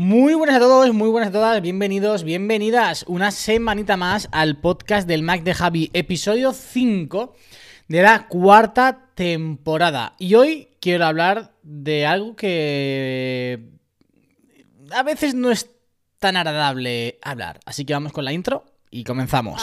Muy buenas a todos, muy buenas a todas, bienvenidos, bienvenidas una semanita más al podcast del Mac de Javi, episodio 5 de la cuarta temporada. Y hoy quiero hablar de algo que a veces no es tan agradable hablar. Así que vamos con la intro y comenzamos.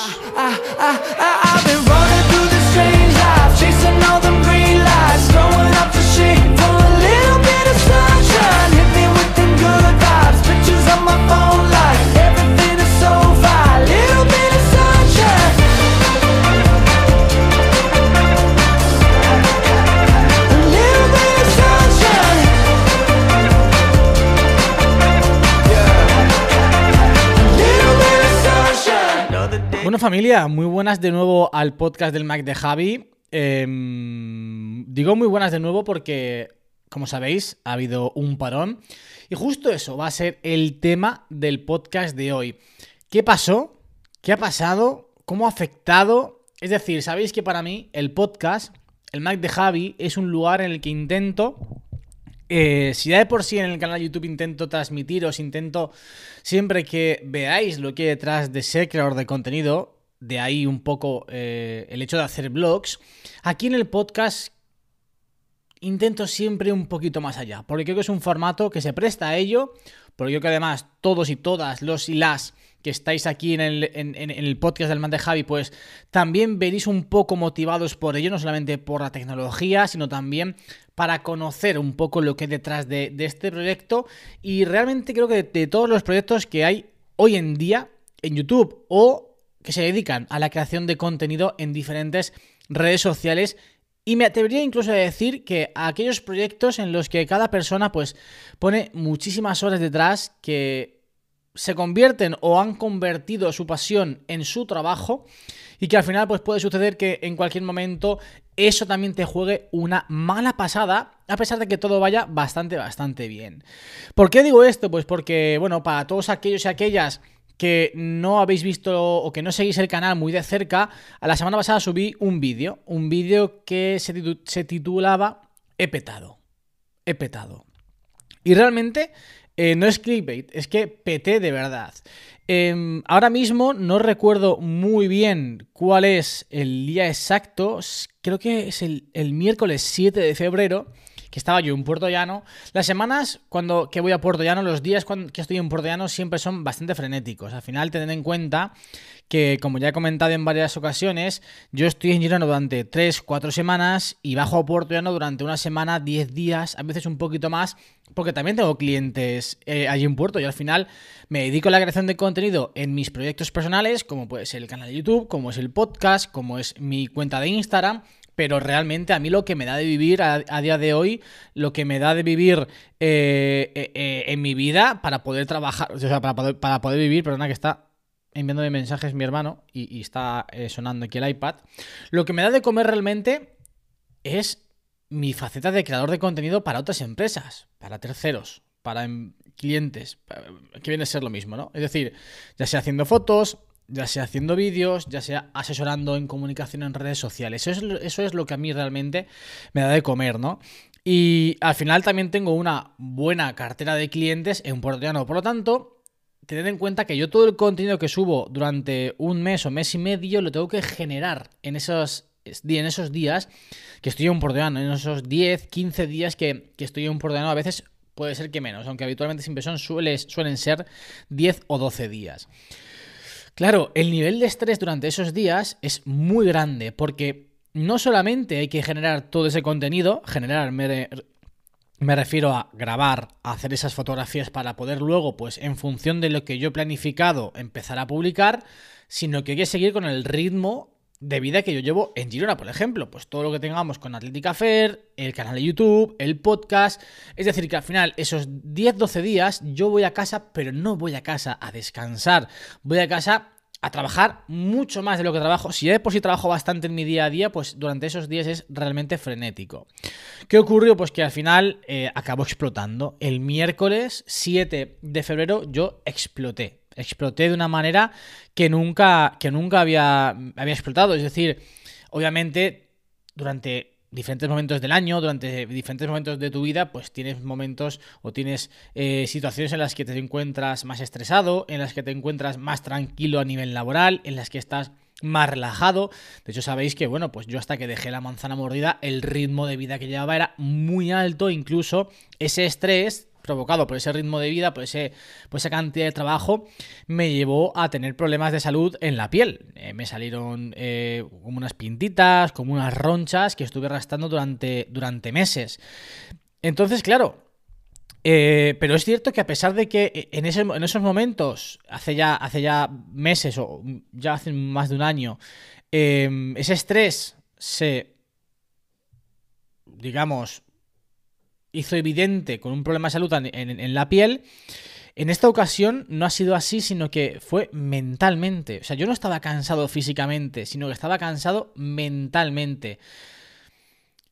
Bueno familia, muy buenas de nuevo al podcast del Mac de Javi. Em, digo muy buenas de nuevo porque, como sabéis, ha habido un parón. Y justo eso va a ser el tema del podcast de hoy. ¿Qué pasó? ¿Qué ha pasado? ¿Cómo ha afectado? Es decir, sabéis que para mí el podcast, el Mac de Javi, es un lugar en el que intento eh, si ya de por sí en el canal de YouTube intento transmitiros, intento siempre que veáis lo que hay detrás de ser creador de contenido, de ahí un poco eh, el hecho de hacer vlogs, aquí en el podcast intento siempre un poquito más allá, porque creo que es un formato que se presta a ello, porque creo que además todos y todas los y las que estáis aquí en el, podcast del Man de Javi, pues también veréis un poco motivados por ello, no solamente por la tecnología, sino también para conocer un poco lo que hay detrás de, este proyecto. Y realmente creo que de, todos los proyectos que hay hoy en día en YouTube o que se dedican a la creación de contenido en diferentes redes sociales y me atrevería incluso a decir que aquellos proyectos en los que cada persona pues pone muchísimas horas detrás que se convierten o han convertido su pasión en su trabajo y que al final pues puede suceder que en cualquier momento eso también te juegue una mala pasada a pesar de que todo vaya bastante bastante bien. ¿Por qué digo esto? Pues porque bueno, para todos aquellos y aquellas que no habéis visto o que no seguís el canal muy de cerca, a la semana pasada subí un vídeo, un vídeo que se, titulaba He petado. He petado. Y realmente eh, no es clickbait, es que peté de verdad. Em, ahora mismo no recuerdo muy bien cuál es el día exacto. Creo que es el, el miércoles 7 de febrero que estaba yo en Puerto Llano. Las semanas cuando que voy a Puerto Llano, los días cuando, que estoy en Puerto Llano siempre son bastante frenéticos. Al final, tened en cuenta que, como ya he comentado en varias ocasiones, yo estoy en Girona durante 3, 4 semanas y bajo a Puerto Llano durante una semana, 10 días, a veces un poquito más, porque también tengo clientes eh, allí en Puerto y al final me dedico a la creación de contenido en mis proyectos personales, como puede ser el canal de YouTube, como es el podcast, como es mi cuenta de Instagram, pero realmente a mí lo que me da de vivir a, día de hoy, lo que me da de vivir eh, eh, eh, en mi vida para poder trabajar, o sea, para poder, para poder vivir, perdona que está enviándome mensajes mi hermano y, está sonando aquí el iPad, lo que me da de comer realmente es mi faceta de creador de contenido para otras empresas, para terceros, para em, clientes, que viene a ser lo mismo, ¿no? Es decir, ya sea haciendo fotos, ya sea haciendo vídeos, ya sea asesorando en comunicación en redes sociales. Eso es, eso es lo que a mí realmente me da de comer, ¿no? Y al final también tengo una buena cartera de clientes en Puerto. Por lo tanto, tened en cuenta que yo todo el contenido que subo durante un mes o mes y medio lo tengo que generar en esos, en esos días que estoy en Puerto Llano, en esos 10, 15 días que, estoy en Puerto Llano, a veces puede ser que menos, aunque habitualmente siempre son, suelen ser 10 o 12 días. Claro, el nivel de estrés durante esos días es muy grande porque no solamente hay que generar todo ese contenido, generar, me, refiero a grabar, a hacer esas fotografías para poder luego, pues en función de lo que yo he planificado, empezar a publicar, sino que hay que seguir con el ritmo de vida que yo llevo en Girona, por ejemplo. Pues todo lo que tengamos con Atlética Fair, el canal de YouTube, el podcast. Es decir, que al final, esos 10-12 días, yo voy a casa, pero no voy a casa a descansar. Voy a casa a trabajar mucho más de lo que trabajo. Si de por sí trabajo bastante en mi día a día, pues durante esos días es realmente frenético. ¿Qué ocurrió? Pues que al final eh, acabó explotando. El miércoles 7 de febrero yo exploté. Exploté de una manera que nunca, que nunca había, había explotado. Es decir, obviamente durante diferentes momentos del año, durante diferentes momentos de tu vida, pues tienes momentos o tienes eh, situaciones en las que te encuentras más estresado, en las que te encuentras más tranquilo a nivel laboral, en las que estás más relajado. De hecho, sabéis que, bueno, pues yo hasta que dejé la manzana mordida, el ritmo de vida que llevaba era muy alto, incluso ese estrés provocado por ese ritmo de vida, por, ese, por esa cantidad de trabajo, me llevó a tener problemas de salud en la piel. Eh, me salieron eh, como unas pintitas, como unas ronchas que estuve arrastrando durante, durante meses. Entonces, claro, eh, pero es cierto que a pesar de que en, en, esos momentos, hace ya, hace ya meses o ya hace más de un año, ese estrés se, digamos, hizo evidente con un problema de salud en, la piel, en esta ocasión no ha sido así, sino que fue mentalmente. O sea, yo no estaba cansado físicamente, sino que estaba cansado mentalmente.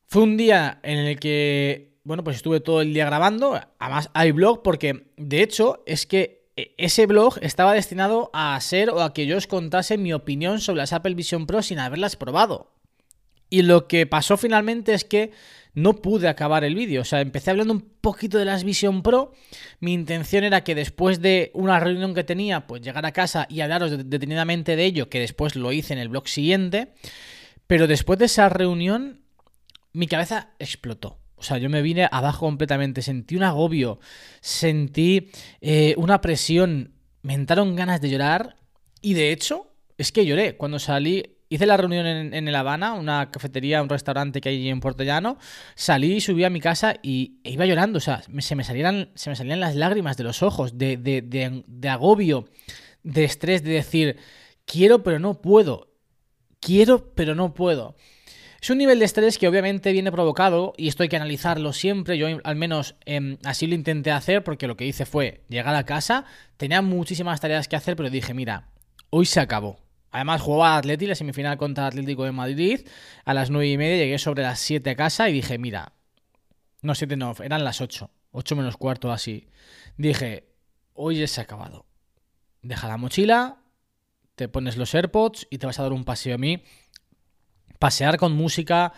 Fue un día en el que, bueno, pues estuve todo el día grabando. Además, hay blog porque, de hecho, es que e, ese blog estaba destinado a ser o a que yo os contase mi opinión sobre las Apple Vision Pro sin haberlas probado. Y lo que pasó finalmente es que no pude acabar el vídeo. O sea, empecé hablando un poquito de las Vision Pro. Mi intención era que después de una reunión que tenía, pues llegar a casa y hablaros detenidamente de ello, que después lo hice en el blog siguiente. Pero después de esa reunión, mi cabeza explotó. O sea, yo me vine abajo completamente. Sentí un agobio, sentí eh, una presión, me entraron ganas de llorar. Y de hecho, es que lloré cuando salí Hice la reunión en, El Habana, una cafetería, un restaurante que hay en Puerto Llano. Salí, subí a mi casa y e iba llorando. O sea, se, me salían, se me salían las lágrimas de los ojos, de, de, de, agobio, de estrés, de decir, quiero pero no puedo. Quiero pero no puedo. Es un nivel de estrés que obviamente viene provocado y esto hay que analizarlo siempre. Yo al menos em, así lo intenté hacer porque lo que hice fue llegar a casa, tenía muchísimas tareas que hacer, pero dije, mira, hoy se acabó. Además jugaba Atleti la semifinal contra Atlético de Madrid a las 9 y media, llegué sobre las 7 a casa y dije, mira, no 7 no, eran las 8, 8 menos cuarto así. Dije, hoy se ha acabado. Deja la mochila, te pones los AirPods y te vas a dar un paseo a mí. Pasear con música,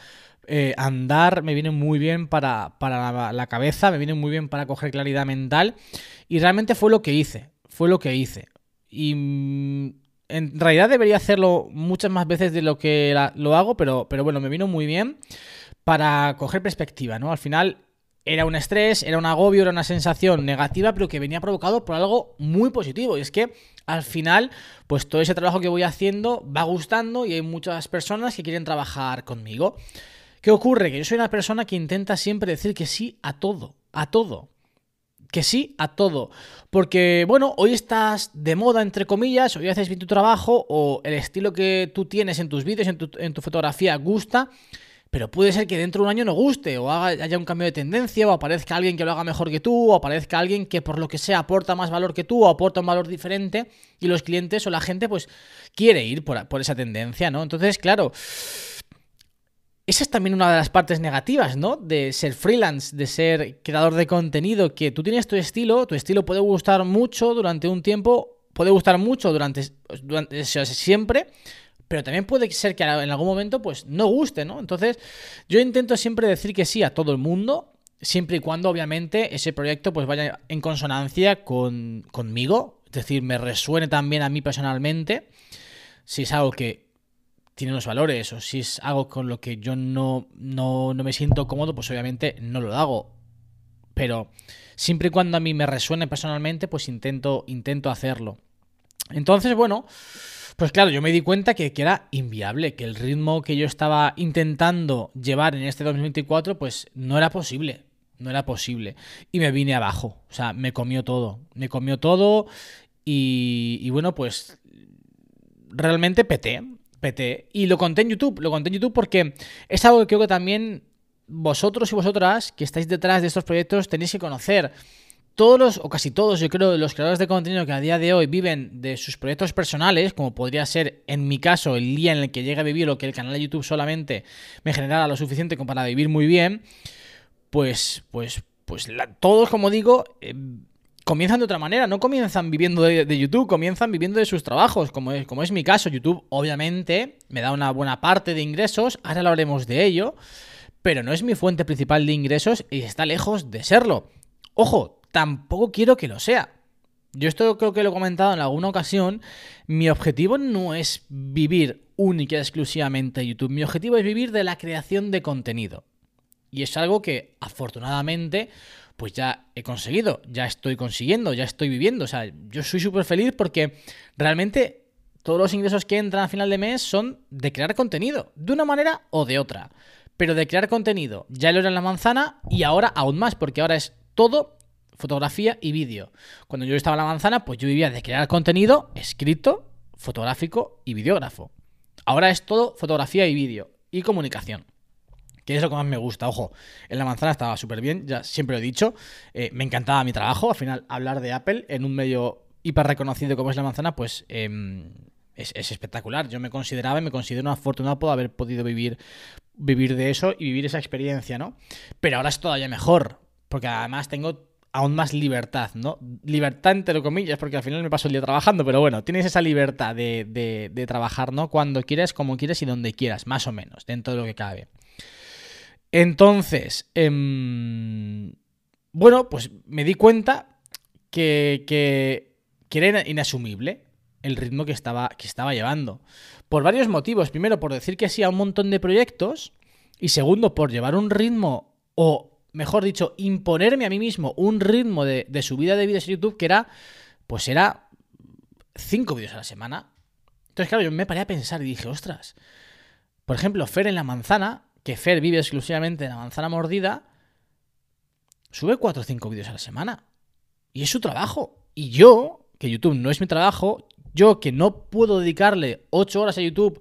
eh, andar me viene muy bien para, para la cabeza, me viene muy bien para coger claridad mental. Y realmente fue lo que hice, fue lo que hice. Y mm, en realidad debería hacerlo muchas más veces de lo que lo hago, pero, pero bueno, me vino muy bien para coger perspectiva, ¿no? Al final era un estrés, era un agobio, era una sensación negativa, pero que venía provocado por algo muy positivo. Y es que al final, pues todo ese trabajo que voy haciendo va gustando y hay muchas personas que quieren trabajar conmigo. ¿Qué ocurre? Que yo soy una persona que intenta siempre decir que sí a todo, a todo que sí a todo. Porque, bueno, hoy estás de moda, entre comillas, hoy haces bien tu trabajo, o el estilo que tú tienes en tus vídeos, en tu, fotografía, gusta. Pero puede ser que dentro de un año no guste, o haya un cambio de tendencia, o aparezca alguien que lo haga mejor que tú, o aparezca alguien que por lo que sea aporta más valor que tú, o aporta un valor diferente, y los clientes o la gente, pues, quiere ir por, por esa tendencia, ¿no? Entonces, claro esa es también una de las partes negativas, ¿no? De ser freelance, de ser creador de contenido, que tú tienes tu estilo, tu estilo puede gustar mucho durante un tiempo, puede gustar mucho durante, durante siempre, pero también puede ser que en algún momento pues no guste, ¿no? Entonces, yo intento siempre decir que sí a todo el mundo, siempre y cuando obviamente ese proyecto pues vaya en consonancia con, conmigo, es decir, me resuene también a mí personalmente, si es algo que tiene unos valores o si es algo con lo que yo no, no, me siento cómodo, pues obviamente no lo hago. Pero siempre y cuando a mí me resuene personalmente, pues intento, intento hacerlo. Entonces, bueno, pues claro, yo me di cuenta que, que, era inviable, que el ritmo que yo estaba intentando llevar en este 2024, pues no era posible. No era posible. Y me vine abajo. O sea, me comió todo. Me comió todo. Y, y bueno, pues realmente peté. Y lo conté en YouTube, lo conté en YouTube porque es algo que creo que también vosotros y vosotras que estáis detrás de estos proyectos tenéis que conocer. Todos los, o casi todos, yo creo, los creadores de contenido que a día de hoy viven de sus proyectos personales, como podría ser en mi caso el día en el que llegue a vivir o que el canal de YouTube solamente me generara lo suficiente como para vivir muy bien, pues, pues, pues todos, como digo, eh, comienzan de otra manera, no comienzan viviendo de, YouTube, comienzan viviendo de sus trabajos, como es, mi caso. YouTube obviamente me da una buena parte de ingresos, ahora hablaremos de ello, pero no es mi fuente principal de ingresos y está lejos de serlo. Ojo, tampoco quiero que lo sea. Yo esto creo que lo he comentado en alguna ocasión. Mi objetivo no es vivir única y exclusivamente YouTube. Mi objetivo es vivir de la creación de contenido. Y es algo que afortunadamente pues ya he conseguido, ya estoy consiguiendo, ya estoy viviendo. O sea, yo soy súper feliz porque realmente todos los ingresos que entran a final de mes son de crear contenido, de una manera o de otra. Pero de crear contenido, ya lo era en la manzana y ahora aún más, porque ahora es todo fotografía y vídeo. Cuando yo estaba en la manzana, pues yo vivía de crear contenido escrito, fotográfico y videógrafo. Ahora es todo fotografía y vídeo y comunicación que es lo que más me gusta. Ojo, en la manzana estaba súper bien, ya siempre lo he dicho. Eh, me encantaba mi trabajo. Al final, hablar de Apple en un medio hiper reconocido como es la manzana, pues em, es, espectacular. Yo me consideraba y me considero afortunado por haber podido vivir, vivir de eso y vivir esa experiencia, ¿no? Pero ahora es todavía mejor, porque además tengo aún más libertad, ¿no? Libertad entre comillas, porque al final me paso el día trabajando, pero bueno, tienes esa libertad de, de, trabajar, ¿no? Cuando quieras, como quieres y donde quieras, más o menos, dentro de lo que cabe. Entonces, em, bueno, pues me di cuenta que, que, era inasumible el ritmo que estaba, que estaba llevando. Por varios motivos. Primero, por decir que sí a un montón de proyectos. Y segundo, por llevar un ritmo, o mejor dicho, imponerme a mí mismo un ritmo de, de subida de vídeos en YouTube que era, pues era cinco vídeos a la semana. Entonces, claro, yo me paré a pensar y dije, ostras, por ejemplo, Fer en la manzana que Fer vive exclusivamente en la manzana mordida, sube 4 o 5 vídeos a la semana. Y es su trabajo. Y yo, que YouTube no es mi trabajo, yo que no puedo dedicarle 8 horas a YouTube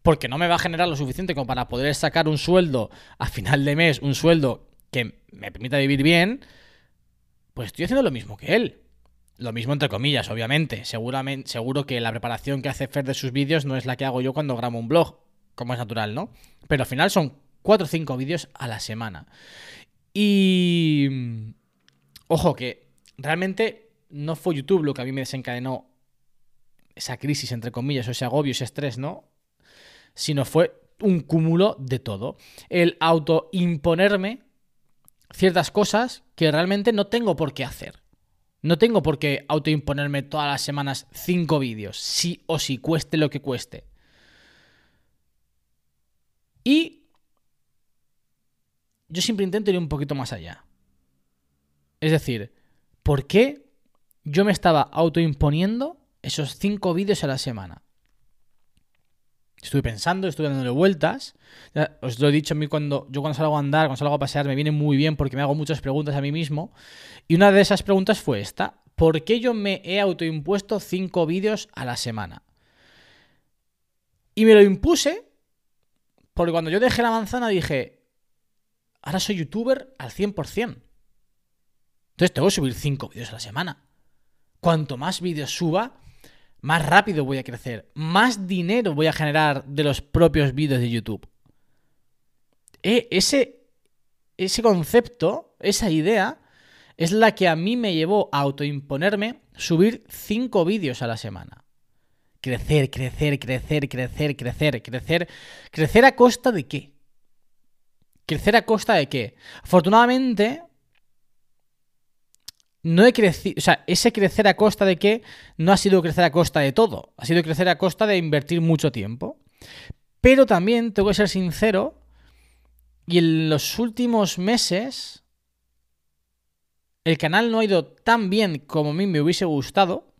porque no me va a generar lo suficiente como para poder sacar un sueldo a final de mes, un sueldo que me permita vivir bien, pues estoy haciendo lo mismo que él. Lo mismo entre comillas, obviamente. Seguramente, seguro que la preparación que hace Fer de sus vídeos no es la que hago yo cuando grabo un blog como es natural, ¿no? Pero al final son 4 o 5 vídeos a la semana. Y... Ojo, que realmente no fue YouTube lo que a mí me desencadenó esa crisis, entre comillas, o ese agobio, ese estrés, ¿no? Sino fue un cúmulo de todo. El autoimponerme ciertas cosas que realmente no tengo por qué hacer. No tengo por qué autoimponerme todas las semanas 5 vídeos, sí o sí, cueste lo que cueste. Y yo siempre intento ir un poquito más allá. Es decir, ¿por qué yo me estaba autoimponiendo esos cinco vídeos a la semana? Estuve pensando, estuve dándole vueltas. os lo he dicho a mí cuando yo cuando salgo a andar, cuando salgo a pasear, me viene muy bien porque me hago muchas preguntas a mí mismo. Y una de esas preguntas fue esta. ¿Por qué yo me he autoimpuesto cinco vídeos a la semana? Y me lo impuse porque cuando yo dejé la manzana dije, ahora soy youtuber al 100%. Entonces tengo que subir 5 vídeos a la semana. Cuanto más vídeos suba, más rápido voy a crecer, más dinero voy a generar de los propios vídeos de YouTube. E, ese, ese concepto, esa idea, es la que a mí me llevó a autoimponerme subir 5 vídeos a la semana crecer, crecer, crecer, crecer, crecer, crecer. ¿Crecer a costa de qué? ¿Crecer a costa de qué? Afortunadamente, no he crecido, o sea, ese crecer a costa de qué no ha sido crecer a costa de todo, ha sido crecer a costa de invertir mucho tiempo. Pero también tengo que ser sincero, y en los últimos meses el canal no ha ido tan bien como a mí me hubiese gustado.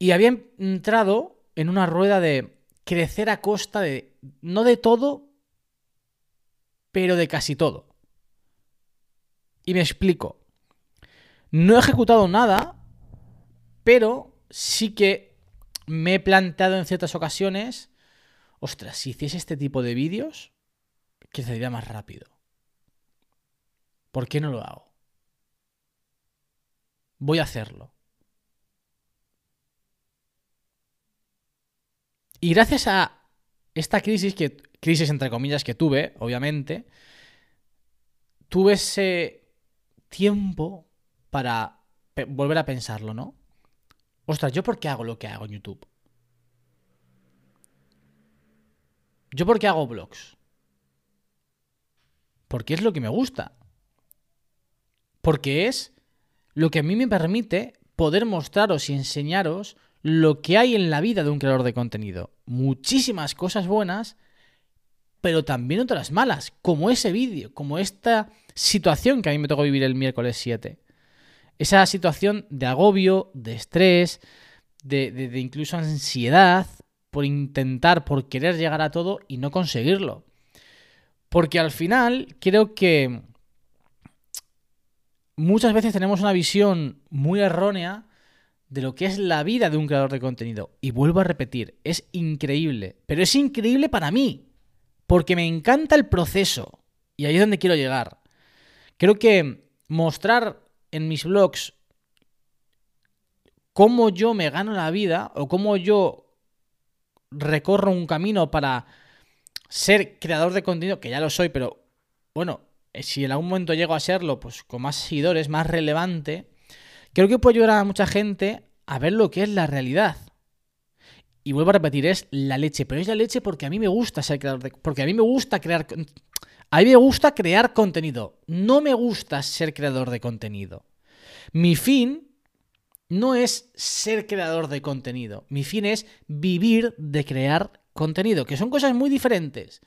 Y había entrado en una rueda de crecer a costa de, no de todo, pero de casi todo. Y me explico. No he ejecutado nada, pero sí que me he planteado en ciertas ocasiones, ostras, si hiciese este tipo de vídeos, crecería más rápido. ¿Por qué no lo hago? Voy a hacerlo. Y gracias a esta crisis, que, crisis entre comillas que tuve, obviamente, tuve ese tiempo para volver a pensarlo, ¿no? Ostras, ¿yo por qué hago lo que hago en YouTube? ¿Yo por qué hago vlogs? Porque es lo que me gusta. Porque es lo que a mí me permite poder mostraros y enseñaros lo que hay en la vida de un creador de contenido. Muchísimas cosas buenas, pero también otras malas, como ese vídeo, como esta situación que a mí me tocó vivir el miércoles 7. Esa situación de agobio, de estrés, de, de, incluso ansiedad por intentar, por querer llegar a todo y no conseguirlo. Porque al final creo que muchas veces tenemos una visión muy errónea de lo que es la vida de un creador de contenido. Y vuelvo a repetir, es increíble, pero es increíble para mí, porque me encanta el proceso. Y ahí es donde quiero llegar. Creo que mostrar en mis blogs cómo yo me gano la vida o cómo yo recorro un camino para ser creador de contenido, que ya lo soy, pero bueno, si en algún momento llego a serlo, pues con más seguidores, más relevante, Creo que puede ayudar a mucha gente a ver lo que es la realidad. Y vuelvo a repetir, es la leche, pero es la leche porque a mí me gusta ser creador de, porque a mí me gusta crear a mí me gusta crear contenido, no me gusta ser creador de contenido. Mi fin no es ser creador de contenido, mi fin es vivir de crear contenido, que son cosas muy diferentes.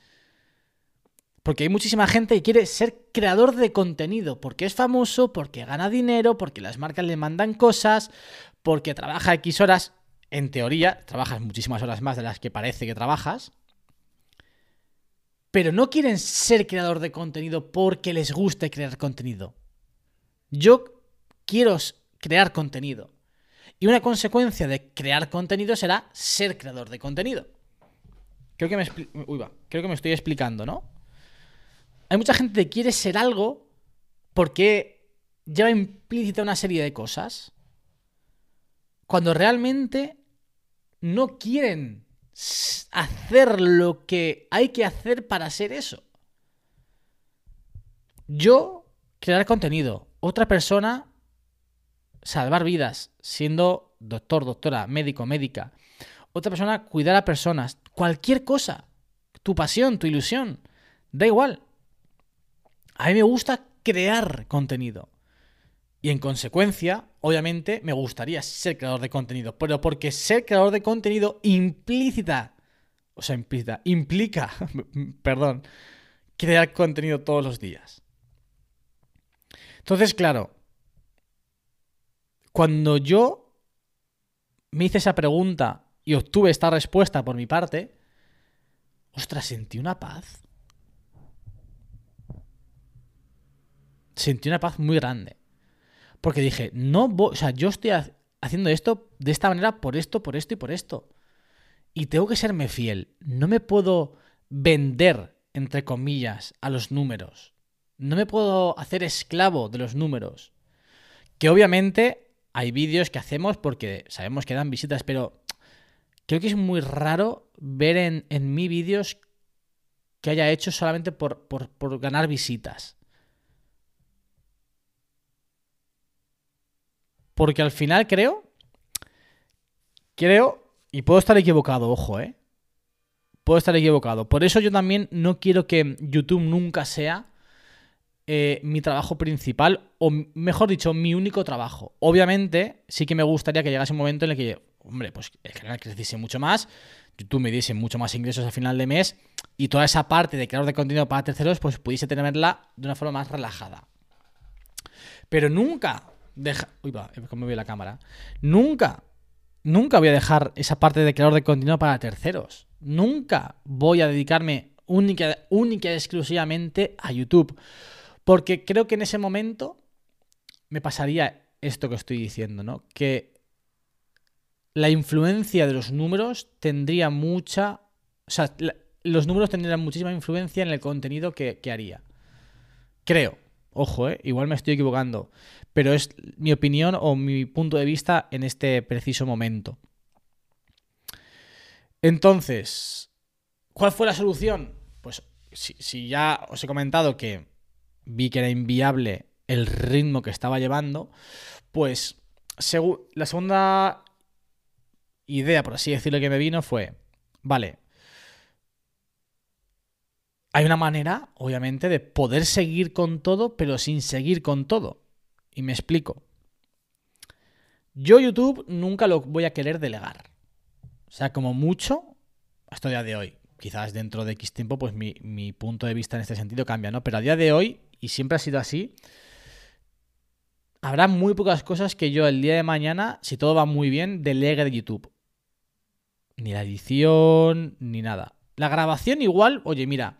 Porque hay muchísima gente que quiere ser creador de contenido, porque es famoso, porque gana dinero, porque las marcas le mandan cosas, porque trabaja X horas. En teoría, trabajas muchísimas horas más de las que parece que trabajas. Pero no quieren ser creador de contenido porque les guste crear contenido. Yo quiero crear contenido. Y una consecuencia de crear contenido será ser creador de contenido. Creo que me, creo que me estoy explicando, ¿no? Hay mucha gente que quiere ser algo porque lleva implícita una serie de cosas. Cuando realmente no quieren hacer lo que hay que hacer para ser eso. Yo, crear contenido. Otra persona, salvar vidas, siendo doctor, doctora, médico, médica. Otra persona, cuidar a personas. Cualquier cosa. Tu pasión, tu ilusión. Da igual. A mí me gusta crear contenido. Y en consecuencia, obviamente, me gustaría ser creador de contenido. Pero porque ser creador de contenido implícita, o sea, implícita, implica, perdón, crear contenido todos los días. Entonces, claro, cuando yo me hice esa pregunta y obtuve esta respuesta por mi parte, ostras, sentí una paz. Sentí una paz muy grande. Porque dije, no o sea, yo estoy haciendo esto de esta manera por esto, por esto y por esto. Y tengo que serme fiel. No me puedo vender, entre comillas, a los números. No me puedo hacer esclavo de los números. Que obviamente hay vídeos que hacemos porque sabemos que dan visitas, pero creo que es muy raro ver en, en mí vídeos que haya hecho solamente por, por ganar visitas. Porque al final creo, creo, y puedo estar equivocado, ojo, ¿eh? Puedo estar equivocado. Por eso yo también no quiero que YouTube nunca sea eh, mi trabajo principal, o mejor dicho, mi único trabajo. Obviamente, sí que me gustaría que llegase un momento en el que, hombre, pues el canal creciese mucho más, YouTube me diese mucho más ingresos a final de mes y toda esa parte de creador de contenido para terceros, pues pudiese tenerla de una forma más relajada. Pero nunca deja... Uy, va, cómo ve la cámara. Nunca, nunca voy a dejar esa parte de creador de contenido para terceros. Nunca voy a dedicarme única, única y exclusivamente a YouTube. Porque creo que en ese momento me pasaría esto que estoy diciendo, ¿no? Que la influencia de los números tendría mucha... O sea, los números tendrían muchísima influencia en el contenido que, que haría. Creo. Ojo, ¿eh? igual me estoy equivocando, pero es mi opinión o mi punto de vista en este preciso momento. Entonces, ¿cuál fue la solución? Pues si, ya os he comentado que vi que era inviable el ritmo que estaba llevando, pues la segunda idea, por así decirlo, que me vino fue, vale, hay una manera, obviamente, de poder seguir con todo, pero sin seguir con todo. Y me explico. Yo YouTube nunca lo voy a querer delegar. O sea, como mucho, hasta el día de hoy. Quizás dentro de X tiempo, pues mi, mi punto de vista en este sentido cambia, ¿no? Pero a día de hoy, y siempre ha sido así, habrá muy pocas cosas que yo el día de mañana, si todo va muy bien, delegue de YouTube. Ni la edición, ni nada. La grabación igual, oye, mira,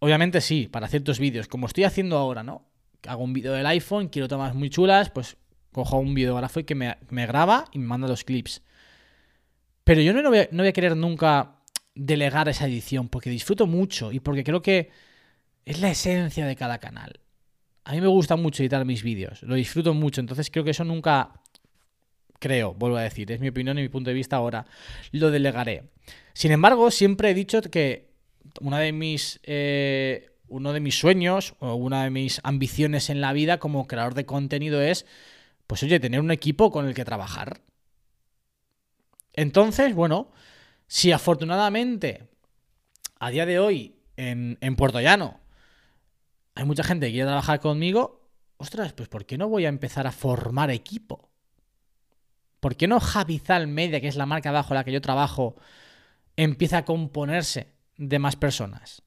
Obviamente sí, para ciertos vídeos, como estoy haciendo ahora, ¿no? Hago un vídeo del iPhone, quiero tomas muy chulas, pues cojo un videógrafo y que me, graba y me manda los clips. Pero yo no voy, a, no voy a querer nunca delegar esa edición porque disfruto mucho y porque creo que es la esencia de cada canal. A mí me gusta mucho editar mis vídeos, lo disfruto mucho, entonces creo que eso nunca, creo, vuelvo a decir, es mi opinión y mi punto de vista ahora, lo delegaré. Sin embargo, siempre he dicho que una de mis, eh, uno de mis sueños o una de mis ambiciones en la vida como creador de contenido es, pues oye, tener un equipo con el que trabajar. Entonces, bueno, si afortunadamente a día de hoy en, en Puerto Llano hay mucha gente que quiere trabajar conmigo, ostras, pues ¿por qué no voy a empezar a formar equipo? ¿Por qué no Javizal Media, que es la marca bajo la que yo trabajo, empieza a componerse de más personas.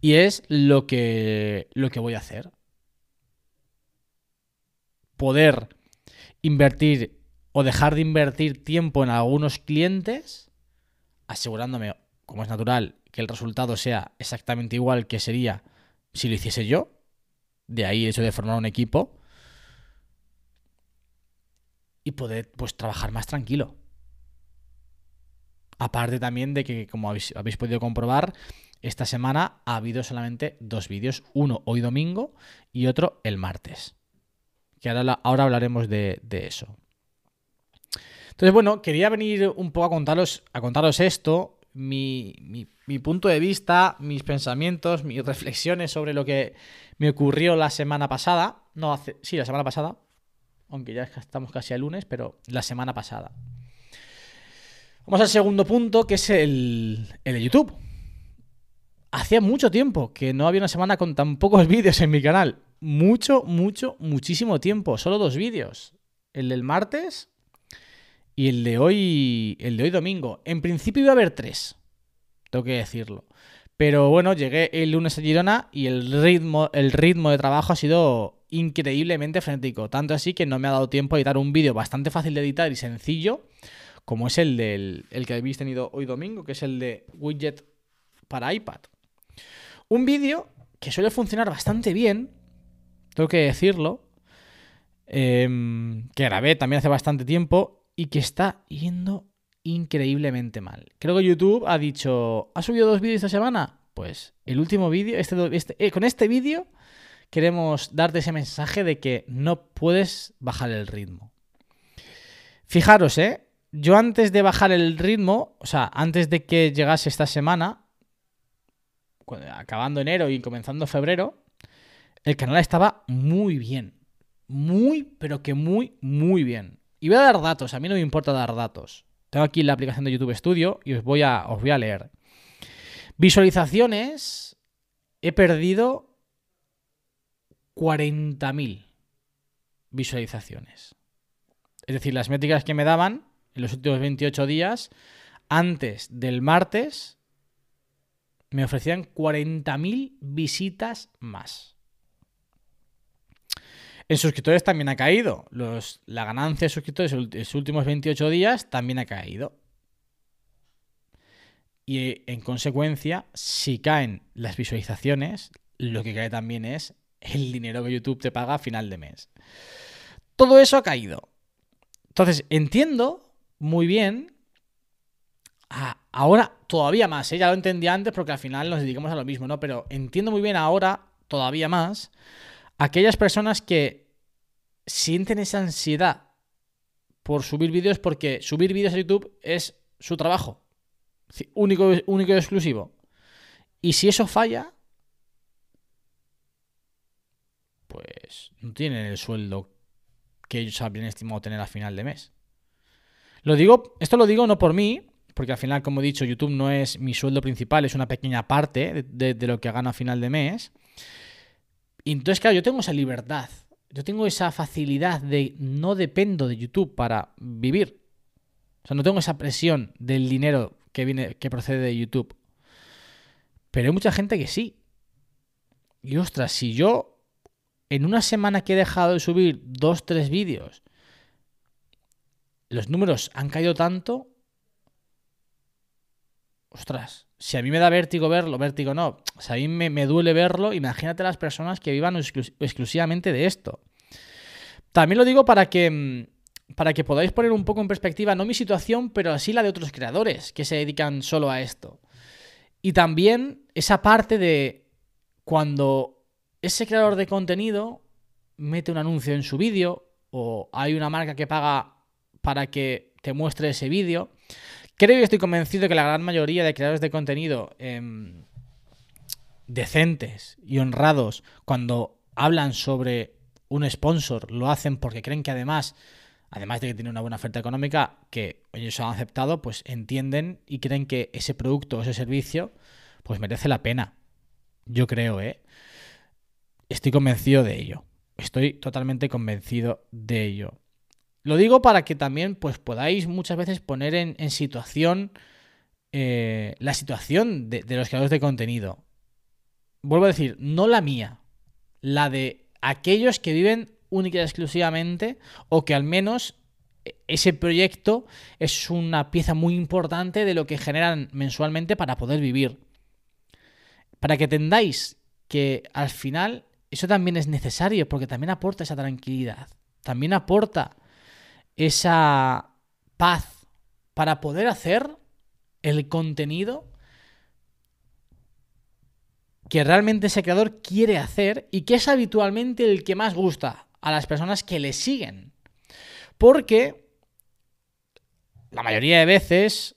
Y es lo que, lo que voy a hacer. Poder invertir o dejar de invertir tiempo en algunos clientes, asegurándome, como es natural, que el resultado sea exactamente igual que sería si lo hiciese yo. De ahí el hecho de formar un equipo. Y poder pues trabajar más tranquilo. Aparte también de que, como habéis, podido comprobar, esta semana ha habido solamente dos vídeos, uno hoy domingo y otro el martes. Que ahora, ahora hablaremos de, eso. Entonces, bueno, quería venir un poco a contaros, a contaros esto, mi, punto de vista, mis pensamientos, mis reflexiones sobre lo que me ocurrió la semana pasada. No, hace, sí, la semana pasada. Aunque ya estamos casi al lunes, pero la semana pasada. Vamos al segundo punto, que es el, de YouTube. Hacía mucho tiempo que no había una semana con tan pocos vídeos en mi canal. Mucho, mucho, muchísimo tiempo. Solo dos vídeos. El del martes y el de hoy. El de hoy domingo. En principio iba a haber tres. Tengo que decirlo. Pero bueno, llegué el lunes a Girona y el ritmo, el ritmo de trabajo ha sido increíblemente frenético. Tanto así que no me ha dado tiempo a editar un vídeo bastante fácil de editar y sencillo como es el del el que habéis tenido hoy domingo, que es el de widget para iPad. Un vídeo que suele funcionar bastante bien, tengo que decirlo, em, que grabé también hace bastante tiempo y que está yendo increíblemente mal. Creo que YouTube ha dicho, ¿ha subido dos vídeos esta semana? Pues el último vídeo, este, este eh, con este vídeo queremos darte ese mensaje de que no puedes bajar el ritmo. Fijaros, ¿eh? yo antes de bajar el ritmo, o sea, antes de que llegase esta semana, acabando enero y comenzando febrero, el canal estaba muy bien. Muy, pero que muy, muy bien. Y voy a dar datos, a mí no me importa dar datos. Tengo aquí la aplicación de YouTube Studio y os voy a, os voy a leer. Visualizaciones, he perdido 40.000 visualizaciones. Es decir, las métricas que me daban en los últimos 28 días, antes del martes, me ofrecían 40.000 visitas más. En suscriptores también ha caído. la ganancia de suscriptores en los últimos 28 días también ha caído. Y en consecuencia, si caen las visualizaciones, lo que cae también es el dinero que YouTube te paga a final de mes. Todo eso ha caído. Entonces, entiendo muy bien. Ah, ahora todavía más, ¿eh? ya lo entendía antes porque al final nos dedicamos a lo mismo, ¿no? Pero entiendo muy bien ahora, todavía más, aquellas personas que sienten esa ansiedad por subir vídeos porque subir vídeos a YouTube es su trabajo. Único, único y exclusivo. Y si eso falla, pues no tienen el sueldo que ellos habrían estimado tener a final de mes. Lo digo, esto lo digo no por mí, porque al final, como he dicho, YouTube no es mi sueldo principal, es una pequeña parte de, lo que gano a final de mes. Y entonces, claro, yo tengo esa libertad, yo tengo esa facilidad de no dependo de YouTube para vivir. O sea, no tengo esa presión del dinero que viene, que procede de YouTube. Pero hay mucha gente que sí. Y ostras, si yo en una semana que he dejado de subir dos, tres vídeos, los números han caído tanto, ostras, si a mí me da vértigo verlo, vértigo no, si a mí me, duele verlo, imagínate las personas que vivan exclusivamente de esto. También lo digo para que, mm, para que podáis poner un poco en perspectiva, no mi situación, pero así la de otros creadores que se dedican solo a esto. Y también esa parte de cuando ese creador de contenido mete un anuncio en su vídeo o hay una marca que paga para que te muestre ese vídeo, creo y estoy convencido que la gran mayoría de creadores de contenido em, decentes y honrados, cuando hablan sobre un sponsor, lo hacen porque creen que además, además de que tiene una buena oferta económica, que ellos han aceptado, pues entienden y creen que ese producto o ese servicio, pues merece la pena. Yo creo, ¿eh? Estoy convencido de ello. Estoy totalmente convencido de ello. Lo digo para que también pues, podáis muchas veces poner en, situación eh, la situación de, de los creadores de contenido. Vuelvo a decir, no la mía, la de aquellos que viven única y exclusivamente o que al menos ese proyecto es una pieza muy importante de lo que generan mensualmente para poder vivir para que entendáis que al final eso también es necesario porque también aporta esa tranquilidad, también aporta esa paz para poder hacer el contenido que realmente ese creador quiere hacer y que es habitualmente el que más gusta a las personas que le siguen. Porque la mayoría de veces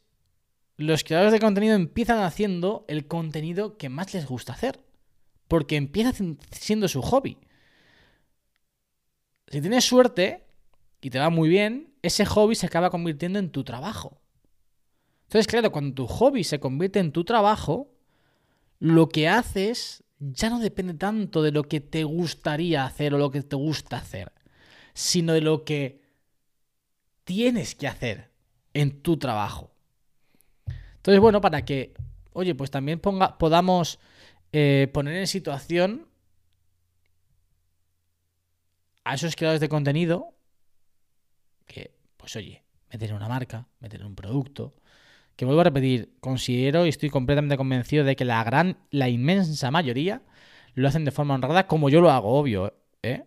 los creadores de contenido empiezan haciendo el contenido que más les gusta hacer. Porque empieza siendo su hobby. Si tienes suerte y te va muy bien, ese hobby se acaba convirtiendo en tu trabajo. Entonces, claro, cuando tu hobby se convierte en tu trabajo, lo que haces ya no depende tanto de lo que te gustaría hacer o lo que te gusta hacer, sino de lo que tienes que hacer en tu trabajo. Entonces, bueno, para que, oye, pues también ponga, podamos eh, poner en situación a esos creadores de contenido que, pues oye, meten una marca, meten un producto, que vuelvo a repetir, considero y estoy completamente convencido de que la gran, la inmensa mayoría lo hacen de forma honrada como yo lo hago, obvio. ¿eh?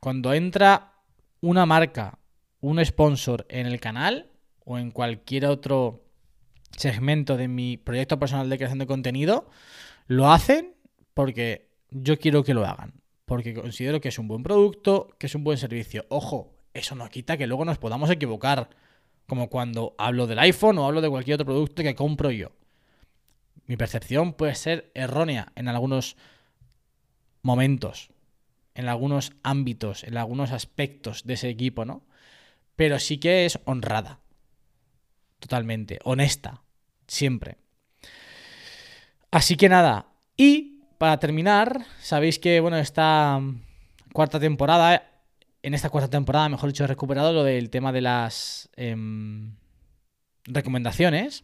Cuando entra una marca, un sponsor en el canal o en cualquier otro segmento de mi proyecto personal de creación de contenido, lo hacen porque yo quiero que lo hagan. Porque considero que es un buen producto, que es un buen servicio. Ojo, eso no quita que luego nos podamos equivocar. Como cuando hablo del iPhone o hablo de cualquier otro producto que compro yo. Mi percepción puede ser errónea en algunos momentos, en algunos ámbitos, en algunos aspectos de ese equipo, ¿no? Pero sí que es honrada. Totalmente. Honesta siempre. Así que nada, y para terminar, sabéis que, bueno, esta cuarta temporada, en esta cuarta temporada, mejor dicho, he recuperado lo del tema de las em, recomendaciones.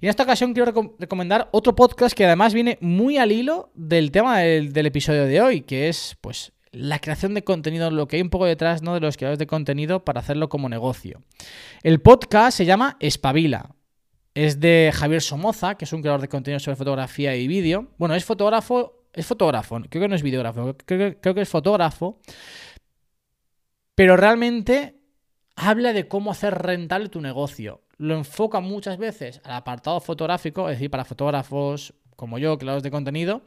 Y en esta ocasión quiero recomendar otro podcast que además viene muy al hilo del tema del, episodio de hoy, que es pues la creación de contenido, lo que hay un poco detrás ¿no? de los creadores de contenido para hacerlo como negocio. El podcast se llama Espabila. Es de Javier Somoza, que es un creador de contenido sobre fotografía y vídeo. Bueno, es fotógrafo, es fotógrafo, creo que no es videógrafo, creo, que es fotógrafo. Pero realmente habla de cómo hacer rentable tu negocio. Lo enfoca muchas veces al apartado fotográfico, es decir, para fotógrafos como yo, creadores de contenido,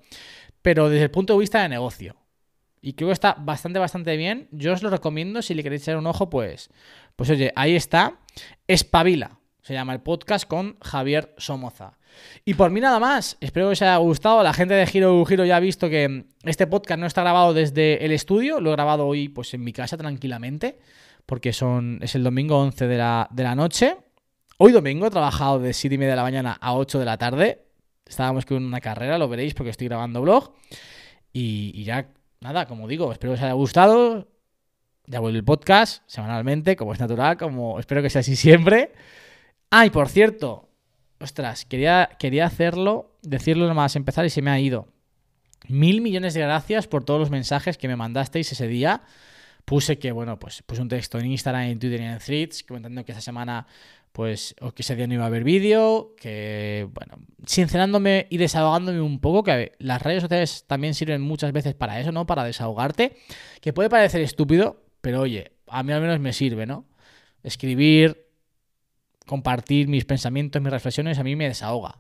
pero desde el punto de vista de negocio. Y creo que está bastante, bastante bien. Yo os lo recomiendo. Si le queréis echar un ojo, pues, pues oye, ahí está. Espabila. Se llama el podcast con Javier Somoza. Y por mí nada más. Espero que os haya gustado. La gente de Giro Giro ya ha visto que este podcast no está grabado desde el estudio. Lo he grabado hoy pues en mi casa tranquilamente. Porque son, es el domingo 11 de la, de la noche. Hoy domingo he trabajado de 7 y media de la mañana a 8 de la tarde. Estábamos con una carrera, lo veréis porque estoy grabando blog. Y, y ya, nada, como digo, espero que os haya gustado. Ya vuelve el podcast semanalmente, como es natural, como espero que sea así siempre. Ah, por cierto, ostras, quería, quería hacerlo, decirlo nomás empezar y se me ha ido. Mil millones de gracias por todos los mensajes que me mandasteis ese día. Puse que, bueno, pues puse un texto en Instagram, en Twitter y en Threads comentando que esta semana, pues, o que ese día no iba a haber vídeo, que, bueno, sincerándome y desahogándome un poco, que las redes sociales también sirven muchas veces para eso, ¿no? Para desahogarte, que puede parecer estúpido, pero oye, a mí al menos me sirve, ¿no? Escribir, compartir mis pensamientos, mis reflexiones, a mí me desahoga.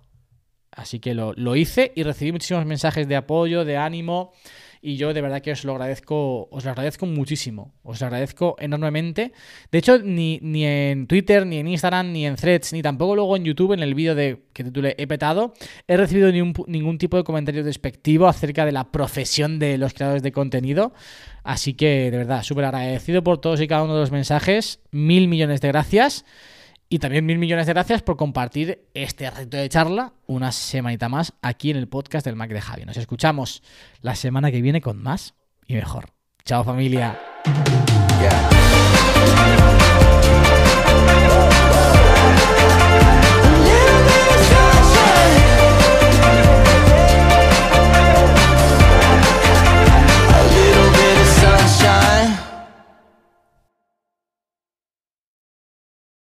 Así que lo, lo, hice y recibí muchísimos mensajes de apoyo, de ánimo. Y yo de verdad que os lo agradezco, os lo agradezco muchísimo. Os lo agradezco enormemente. De hecho, ni, ni en Twitter, ni en Instagram, ni en Threads, ni tampoco luego en YouTube, en el vídeo de que titulé He petado, he recibido ni ningún tipo de comentario despectivo acerca de la profesión de los creadores de contenido. Así que de verdad, súper agradecido por todos y cada uno de los mensajes. Mil millones de gracias. Y también mil millones de gracias por compartir este reto de charla una semanita más aquí en el podcast del Mac de Javi. Nos escuchamos la semana que viene con más y mejor. Chao familia.